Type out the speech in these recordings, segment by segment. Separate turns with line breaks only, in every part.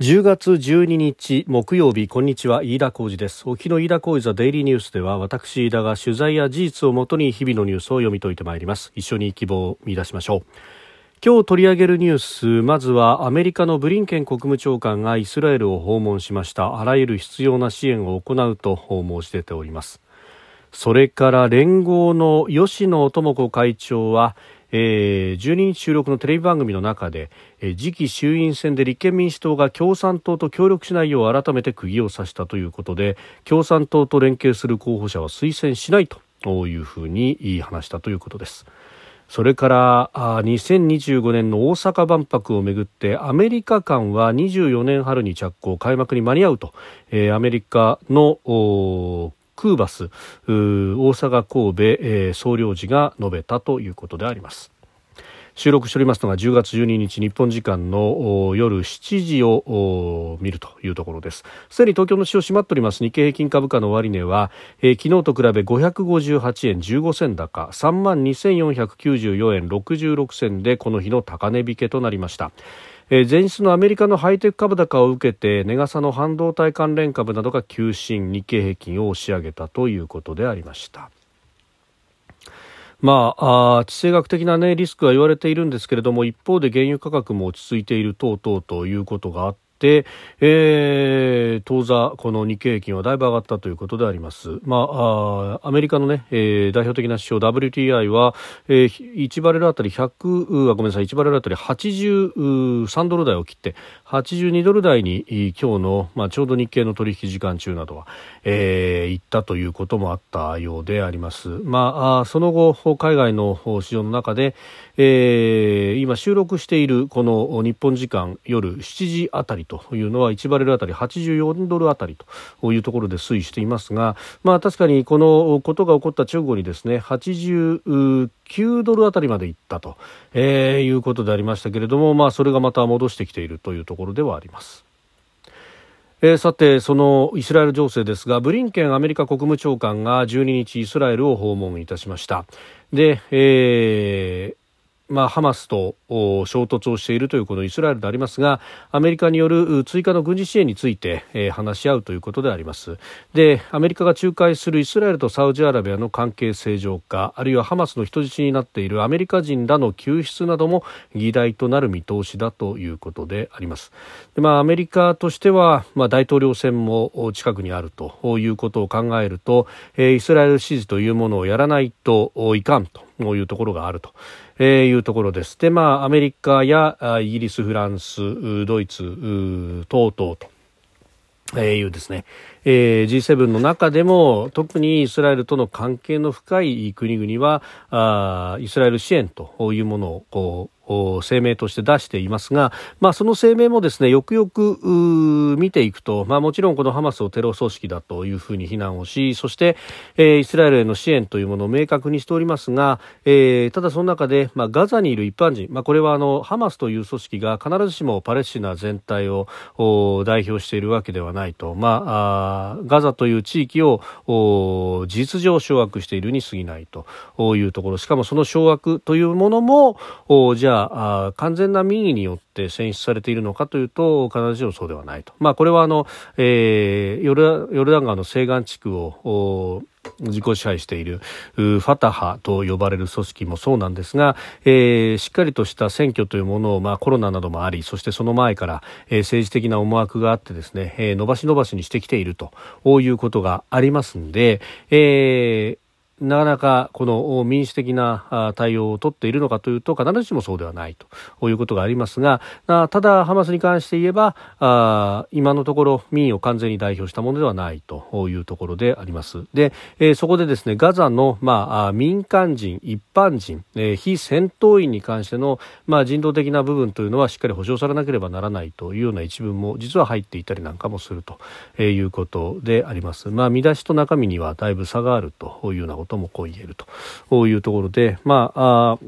10月12日木曜日こんにちは。飯田浩二です。沖の飯田浩二ザデイリーニュースでは私飯田が取材や事実をもとに日々のニュースを読み解いてまいります。一緒に希望を見出しましょう。今日取り上げるニュースまずはアメリカのブリンケン国務長官がイスラエルを訪問しました。あらゆる必要な支援を行うと申し出ております。それから連合の吉野智子会長はえー、12日収録のテレビ番組の中で、えー、次期衆院選で立憲民主党が共産党と協力しないよう改めて釘を刺したということで共産党と連携する候補者は推薦しないというふうに話したということです。それから2025年の大阪万博をめぐってアメリカ間は24年春に着工開幕に間に合うと、えー、アメリカのクーバス大阪神戸、えー、総領事が述べたということであります。収録しておりますのが10月12日日本時間の夜7時を見るというところです。すでに東京の市場閉まっております。日経平均株価の終値は、えー、昨日と比べ558円15銭高3万2494円66銭でこの日の高値引けとなりました。え前日のアメリカのハイテク株高を受けて値傘の半導体関連株などが急進日経平均を押し上げたということでありました。まあ、あ地政学的な、ね、リスクは言われているんですけれども一方で原油価格も落ち着いている等々ということがあって、えー、当座、この日経平均はだいぶ上がったということであります。まあ、あアメリカのね、えー、代表的な指標 WTI は、えー、1バレルあたり100、あごめんなさい、1バレルあたり83ドル台を切って、82ドル台に今日の、まあ、ちょうど日経の取引時間中などは、えー、行ったということもあったようであります。まあ、その後、海外の市場の中で、えー、今収録しているこの日本時間夜7時あたりというのは1バレルあたり84ドルあたりというところで推移していますが、まあ確かにこのことが起こった直後にですね、89ドルあたりまでいったと、えー、いうことでありましたけれども、まあそれがまた戻してきているというところではあります。えー、さて、そのイスラエル情勢ですが、ブリンケンアメリカ国務長官が12日イスラエルを訪問いたしました。で、えー、まあ、ハマスと衝突をしているというこのイスラエルでありますがアメリカによる追加の軍事支援について、えー、話し合うということでありますでアメリカが仲介するイスラエルとサウジアラビアの関係正常化あるいはハマスの人質になっているアメリカ人らの救出なども議題となる見通しだということでありますで、まあ、アメリカとしては、まあ、大統領選も近くにあるということを考えると、えー、イスラエル支持というものをやらないといかんというところがあると。えー、いうところです。で、まあ、アメリカやイギリス、フランス、ドイツ、等々と。えー、いうですね、えー、G7 の中でも特にイスラエルとの関係の深い国々はあイスラエル支援というものをこう声明として出していますが、まあ、その声明もですねよくよく見ていくと、まあ、もちろんこのハマスをテロ組織だというふうに非難をしそして、えー、イスラエルへの支援というものを明確にしておりますが、えー、ただその中で、まあ、ガザにいる一般人、まあ、これはあのハマスという組織が必ずしもパレスチナ全体を代表しているわけではないと、まあ、あガザという地域を事実上掌握しているに過ぎないというところ。しかもその掌握というものもじゃああ完全な民意によって選出されているのかというと必ずしもそうではないと、まあ、これはあの、えー、ヨルダン川の西岸地区を自己支配しているファタハと呼ばれる組織もそうなんですが、えー、しっかりとした選挙というものを、まあ、コロナなどもありそしてその前から、えー、政治的な思惑があってですね、えー、伸ばし伸ばしにしてきているということがありますので、えーなかなかこの民主的な対応を取っているのかというと必ずしもそうではないということがありますがただハマスに関して言えば今のところ民意を完全に代表したものではないというところであります。で、そこでですねガザの、まあ、民間人一般人、非戦闘員に関しての、まあ、人道的な部分というのはしっかり保障されなければならないというような一文も実は入っていたりなんかもするということであります。まあ見出しと中身にはだいぶ差があるというようなことともこう言えると。いうところで、まあ、あ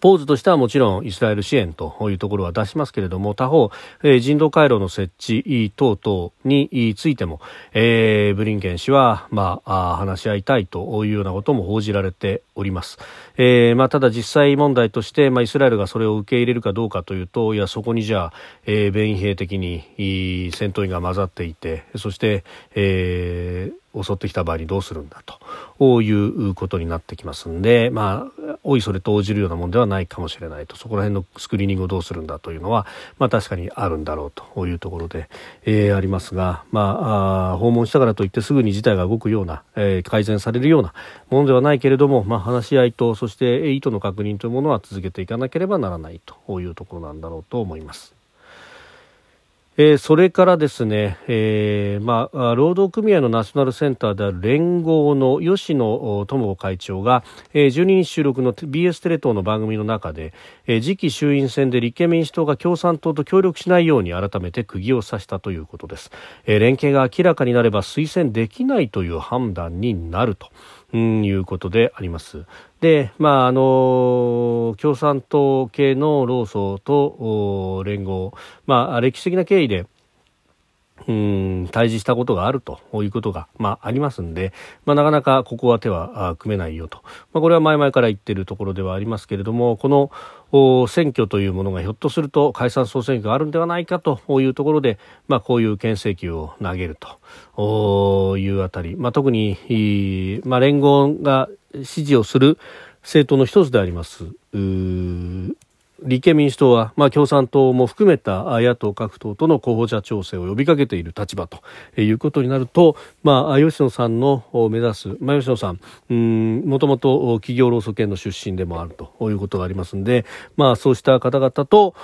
ポーズとしてはもちろんイスラエル支援というところは出しますけれども他方、えー、人道回廊の設置等々についても、えー、ブリンケン氏は、まあ、話し合いたいというようなことも報じられております。えーまあ、ただ実際問題として、まあ、イスラエルがそれを受け入れるかどうかというといやそこにじゃあ、えー、弁兵的に戦闘員が混ざっていてそして、えー襲ってきた場合にどうするんだということになってきますんで、まあ、おいそれと応じるようなものではないかもしれないとそこら辺のスクリーニングをどうするんだというのは、まあ、確かにあるんだろうというところで、えー、ありますが、まあ、訪問したからといってすぐに事態が動くような、えー、改善されるようなものではないけれども、まあ、話し合いとそして意図の確認というものは続けていかなければならないというところなんだろうと思います。えー、それからですね、えー、まあ、労働組合のナショナルセンターである連合の吉野智子会長が、えー、12日収録の BS テレ東の番組の中で、えー、次期衆院選で立憲民主党が共産党と協力しないように改めて釘を刺したということです、えー、連携が明らかになれば推薦できないという判断になると。うん、いうことであります。で、まあ、あの、共産党系の労組と連合、まあ、歴史的な経緯で、うん対峙したことがあるということが、まあ、ありますんで、まあ、なかなかここは手は組めないよと、まあ、これは前々から言っているところではありますけれどもこの選挙というものがひょっとすると解散総選挙があるんではないかというところで、まあ、こういう牽制球を投げると。いうあたり、まあ、特に、まあ、連合が支持をする政党の一つであります立憲民主党は、まあ、共産党も含めた野党各党との候補者調整を呼びかけている立場ということになると、まあ、吉野さんの目指す、まあ、吉野さん、もともと企業労組系の出身でもあるということがありますので、まあ、そうした方々と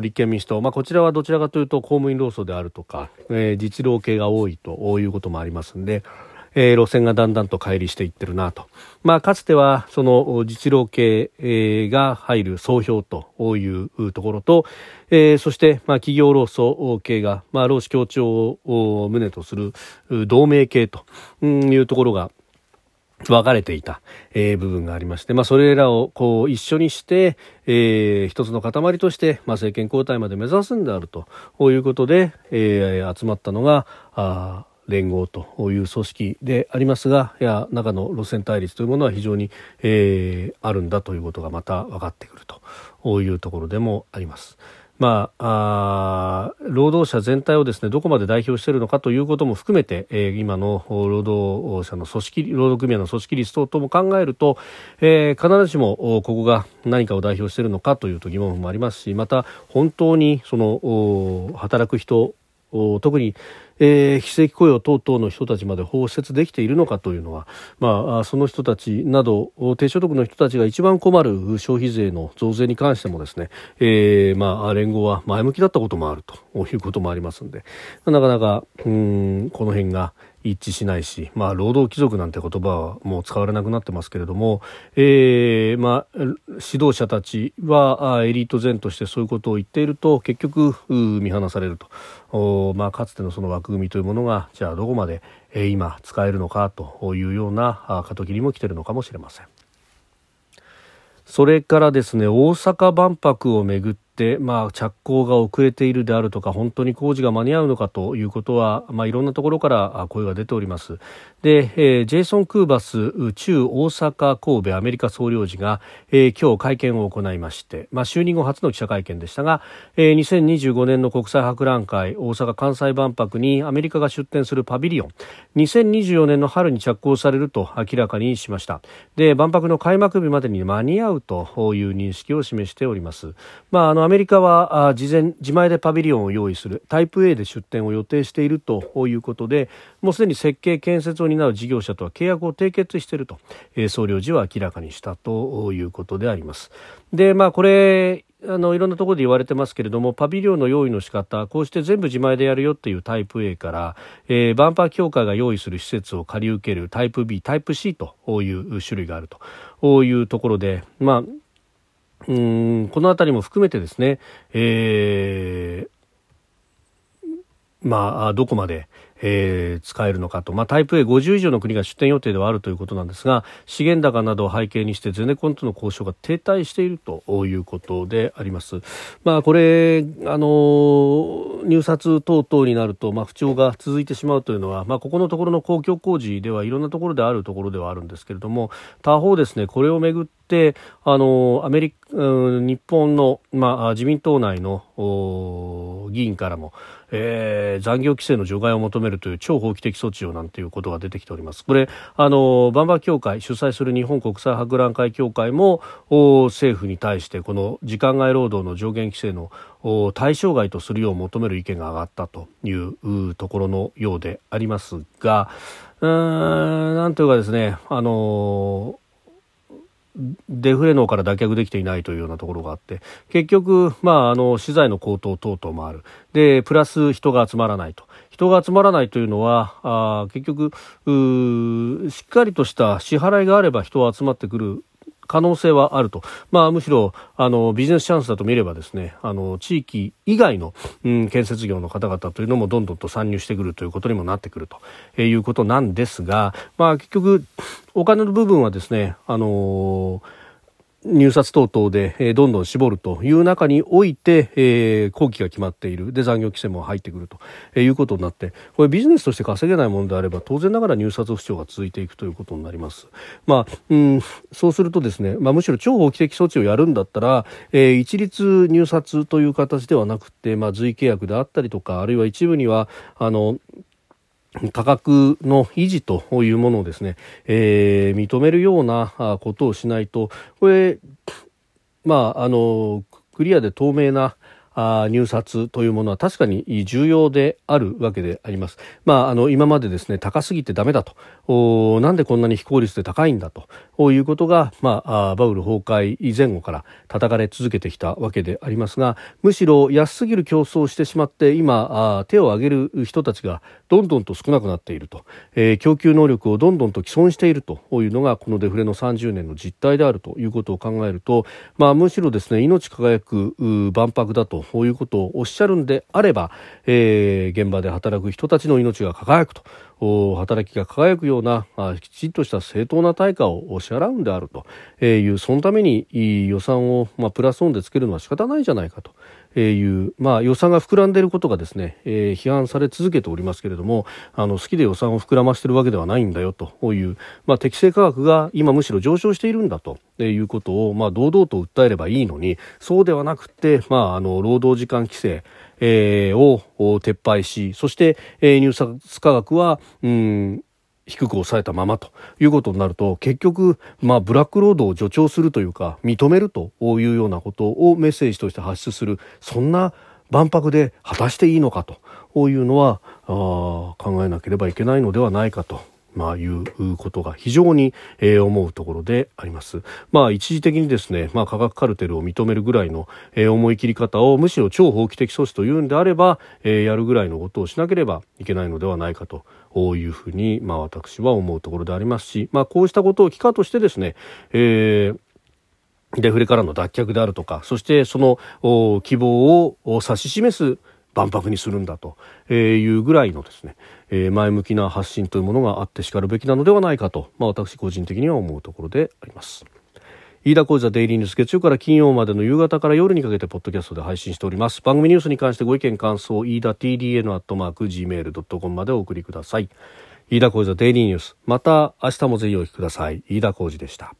立憲民主党、まあ、こちらはどちらかというと公務員労組であるとか、えー、実労系が多いということもありますので、えー、路線がだんだんと乖離していってるなと。まあ、かつては、その実労系、えー、が入る総評というところと、えー、そして、まあ、企業労組系が、まあ、労使協調を旨とする同盟系というところが、分かれていた、えー、部分がありまして、まあ、それらをこう一緒にして、えー、一つの塊として、まあ、政権交代まで目指すんであるということで、えー、集まったのがあ連合という組織でありますがいや中の路線対立というものは非常に、えー、あるんだということがまた分かってくるというところでもあります。まあ、あ労働者全体をですねどこまで代表しているのかということも含めて、えー、今の労働者の組織労働組合の組織率等々も考えると、えー、必ずしもここが何かを代表しているのかというと疑問もありますしまた本当にその働く人特に、えー、非正規雇用等々の人たちまで包摂できているのかというのは、まあ、その人たちなど低所得の人たちが一番困る消費税の増税に関してもですね、えー、まあ、連合は前向きだったこともあるということもありますのでなかなかうんこの辺が一致しないし、まあ、労働貴族なんて言葉はもう使われなくなってますけれども、えーまあ、指導者たちはエリート前としてそういうことを言っていると結局見放されると、まあ、かつてのその枠組みというものがじゃあどこまでえ今使えるのかというような過渡期にも来てるのかもしれません。それからですね大阪万博をめぐっ、まあ、着工が遅れているであるとか本当に工事が間に合うのかということは、まあ、いろんなところから声が出ております。で、えー、ジェイソン・クーバス中大阪神戸アメリカ総領事が、えー、今日会見を行いまして、まあ、就任後初の記者会見でしたが、えー、2025年の国際博覧会大阪・関西万博にアメリカが出展するパビリオン2024年の春に着工されると明らかにしました。で万博の開幕日までに間に合うという認識を示しております、まあ、アメリカは事前自前でパビリオンを用意するタイプ A で出展を予定しているということでもうすでに設計建設を担う事業者とは契約を締結していると、え、総領事は明らかにしたということであります。でまあこれあのいろんなところで言われてますけれどもパビリオンの用意の仕方こうして全部自前でやるよっていうタイプ A から、えー、バンパー協会が用意する施設を借り受けるタイプ B タイプ C という種類があるというところでまあうんこの辺りも含めてですね、えー、まあ、どこまで、えー、使えるのかと、まあ、タイプ A50 以上の国が出展予定ではあるということなんですが資源高などを背景にしてゼネコンとの交渉が停滞しているということであります。まあ、これあの入札等々になると、まあ、不調が続いてしまうというのは、まあ、ここのところの公共工事ではいろんなところであるところではあるんですけれども他方ですねこれをめぐってあのアメリカ日本の、まあ、自民党内の議員からも、えー、残業規制の除外を求めるという超法規的措置をなんていうことが出てきております。これあのバンバー協会主催する日本国際博覧会協会も政府に対してこの時間外労働の上限規制の対象外とするよう求める意見が上がったというところのようでありますが、うーんなんというかですね、あのデフレ脳から脱却できていないというようなところがあって結局、まあ、あの資材の高騰等々もある。でプラス人が集まらないと。人が集まらないというのはあ結局しっかりとした支払いがあれば人は集まってくる可能性はあると、まあ、むしろあのビジネスチャンスだと見ればですねあの地域以外の、うん、建設業の方々というのもどんどんと参入してくるということにもなってくると、えー、いうことなんですが、まあ、結局お金の部分はですねあのー入札等々で、え、どんどん絞るという中において、えー、後期が決まっているで残業規制も入ってくると、え、いうことになってこれビジネスとして稼げないものであれば当然ながら入札不調が続いていくということになります。まあ、うん、そうするとですね、まあ、むしろ超法規的措置をやるんだったら、え、一律入札という形ではなくて、まあ、随契約であったりとかあるいは一部にはあの価格の維持というものをですね、えー、認めるようなことをしないと、これ、まあ、あの、クリアで透明な入札というものは確かに重要であるわけであります。まあ、あの今までですね高すぎてダメだと。おなんでこんなに非効率で高いんだと。いうことが、まあ、バブル崩壊前後から叩かれ続けてきたわけでありますがむしろ安すぎる競争をしてしまって今あ手を挙げる人たちがどんどんと少なくなっていると、えー、供給能力をどんどんと既存していると。いうのがこのデフレの30年の実態であるということを考えると、まあ、むしろですね命輝く万博だとこういうことをおっしゃるんであれば、えー、現場で働く人たちの命が輝くと働きが輝くようなきちんとした正当な対価を支払うんであるというそのために予算を、まあ、プラスオンでつけるのは仕方ないじゃないかと。いう、まあ、予算が膨らんでいることがですね、えー、批判され続けておりますけれどもあの好きで予算を膨らましているわけではないんだよという、まあ、適正価格が今むしろ上昇しているんだということを、まあ、堂々と訴えればいいのにそうではなくて、まあ、あの労働時間規制えー、を撤廃しそして、えー、入札価格は、うん低く抑えたままということになると結局、まあ、ブラックロードを助長するというか認めるというようなことをメッセージとして発出するそんな万博で果たしていいのかというのはあ考えなければいけないのではないかとまあ、いうことが非常に、えー、思うところであります。まあ、一時的にですね、まあ、価格カルテルを認めるぐらいの、えー、思い切り方をむしろ超法規的措置というんであれば、えー、やるぐらいのことをしなければいけないのではないかというふうに、まあ、私は思うところでありますし、まあ、こうしたことを機会としてですね、えーデフレからの脱却であるとか、そしてその希望を指し示す万博にするんだというぐらいのですね、え前向きな発信というものがあってしかるべきなのではないかと、まあ、私個人的には思うところであります。飯田浩司ザデイリーニュース月曜から金曜までの夕方から夜にかけてポッドキャストで配信しております。番組ニュースに関してご意見感想飯田 TDN アットマーク Gmail.com までお送りください。飯田浩司ザデイリーニュース。また明日もぜひお聞きください。飯田浩司でした。